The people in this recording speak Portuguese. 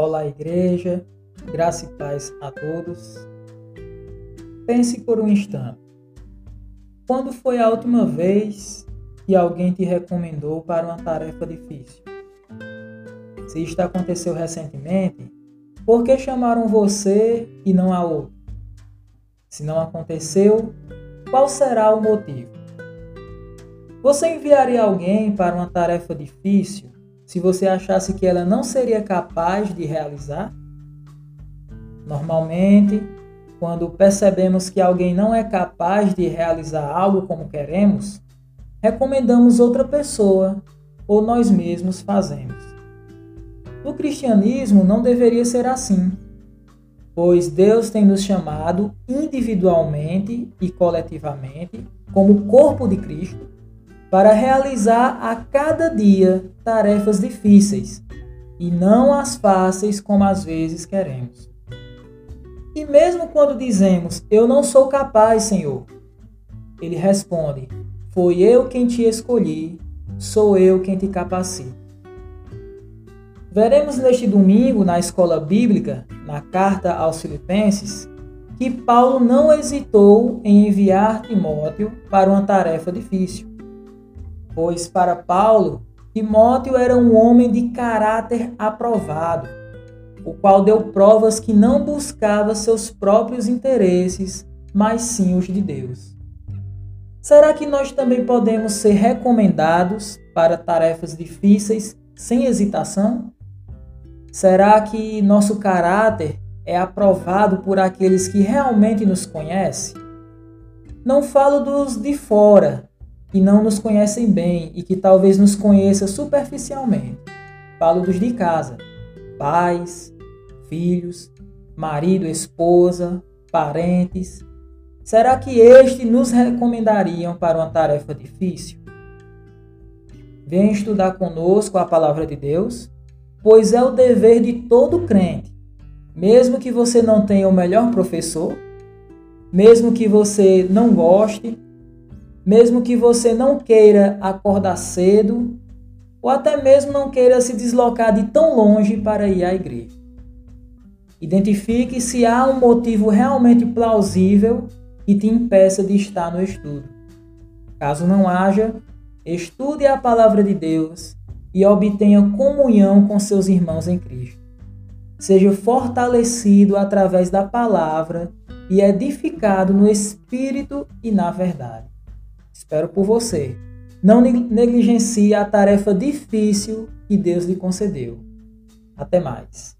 Olá, igreja, graça e paz a todos. Pense por um instante. Quando foi a última vez que alguém te recomendou para uma tarefa difícil? Se isto aconteceu recentemente, por que chamaram você e não a outro? Se não aconteceu, qual será o motivo? Você enviaria alguém para uma tarefa difícil se você achasse que ela não seria capaz de realizar? Normalmente, quando percebemos que alguém não é capaz de realizar algo como queremos, recomendamos outra pessoa ou nós mesmos fazemos. No cristianismo não deveria ser assim, pois Deus tem nos chamado individualmente e coletivamente, como corpo de Cristo, para realizar a cada dia tarefas difíceis e não as fáceis como às vezes queremos. E mesmo quando dizemos, Eu não sou capaz, Senhor, ele responde, Foi eu quem te escolhi, sou eu quem te capacito. Veremos neste domingo, na escola bíblica, na carta aos Filipenses, que Paulo não hesitou em enviar Timóteo para uma tarefa difícil pois para Paulo, Timóteo era um homem de caráter aprovado, o qual deu provas que não buscava seus próprios interesses, mas sim os de Deus. Será que nós também podemos ser recomendados para tarefas difíceis sem hesitação? Será que nosso caráter é aprovado por aqueles que realmente nos conhecem? Não falo dos de fora, que não nos conhecem bem e que talvez nos conheça superficialmente. Falo dos de casa, pais, filhos, marido, esposa, parentes. Será que estes nos recomendariam para uma tarefa difícil? Vem estudar conosco a palavra de Deus, pois é o dever de todo crente, mesmo que você não tenha o melhor professor, mesmo que você não goste, mesmo que você não queira acordar cedo ou até mesmo não queira se deslocar de tão longe para ir à igreja. Identifique se há um motivo realmente plausível que te impeça de estar no estudo. Caso não haja, estude a palavra de Deus e obtenha comunhão com seus irmãos em Cristo. Seja fortalecido através da palavra e edificado no espírito e na verdade. Espero por você. Não negligencie a tarefa difícil que Deus lhe concedeu. Até mais.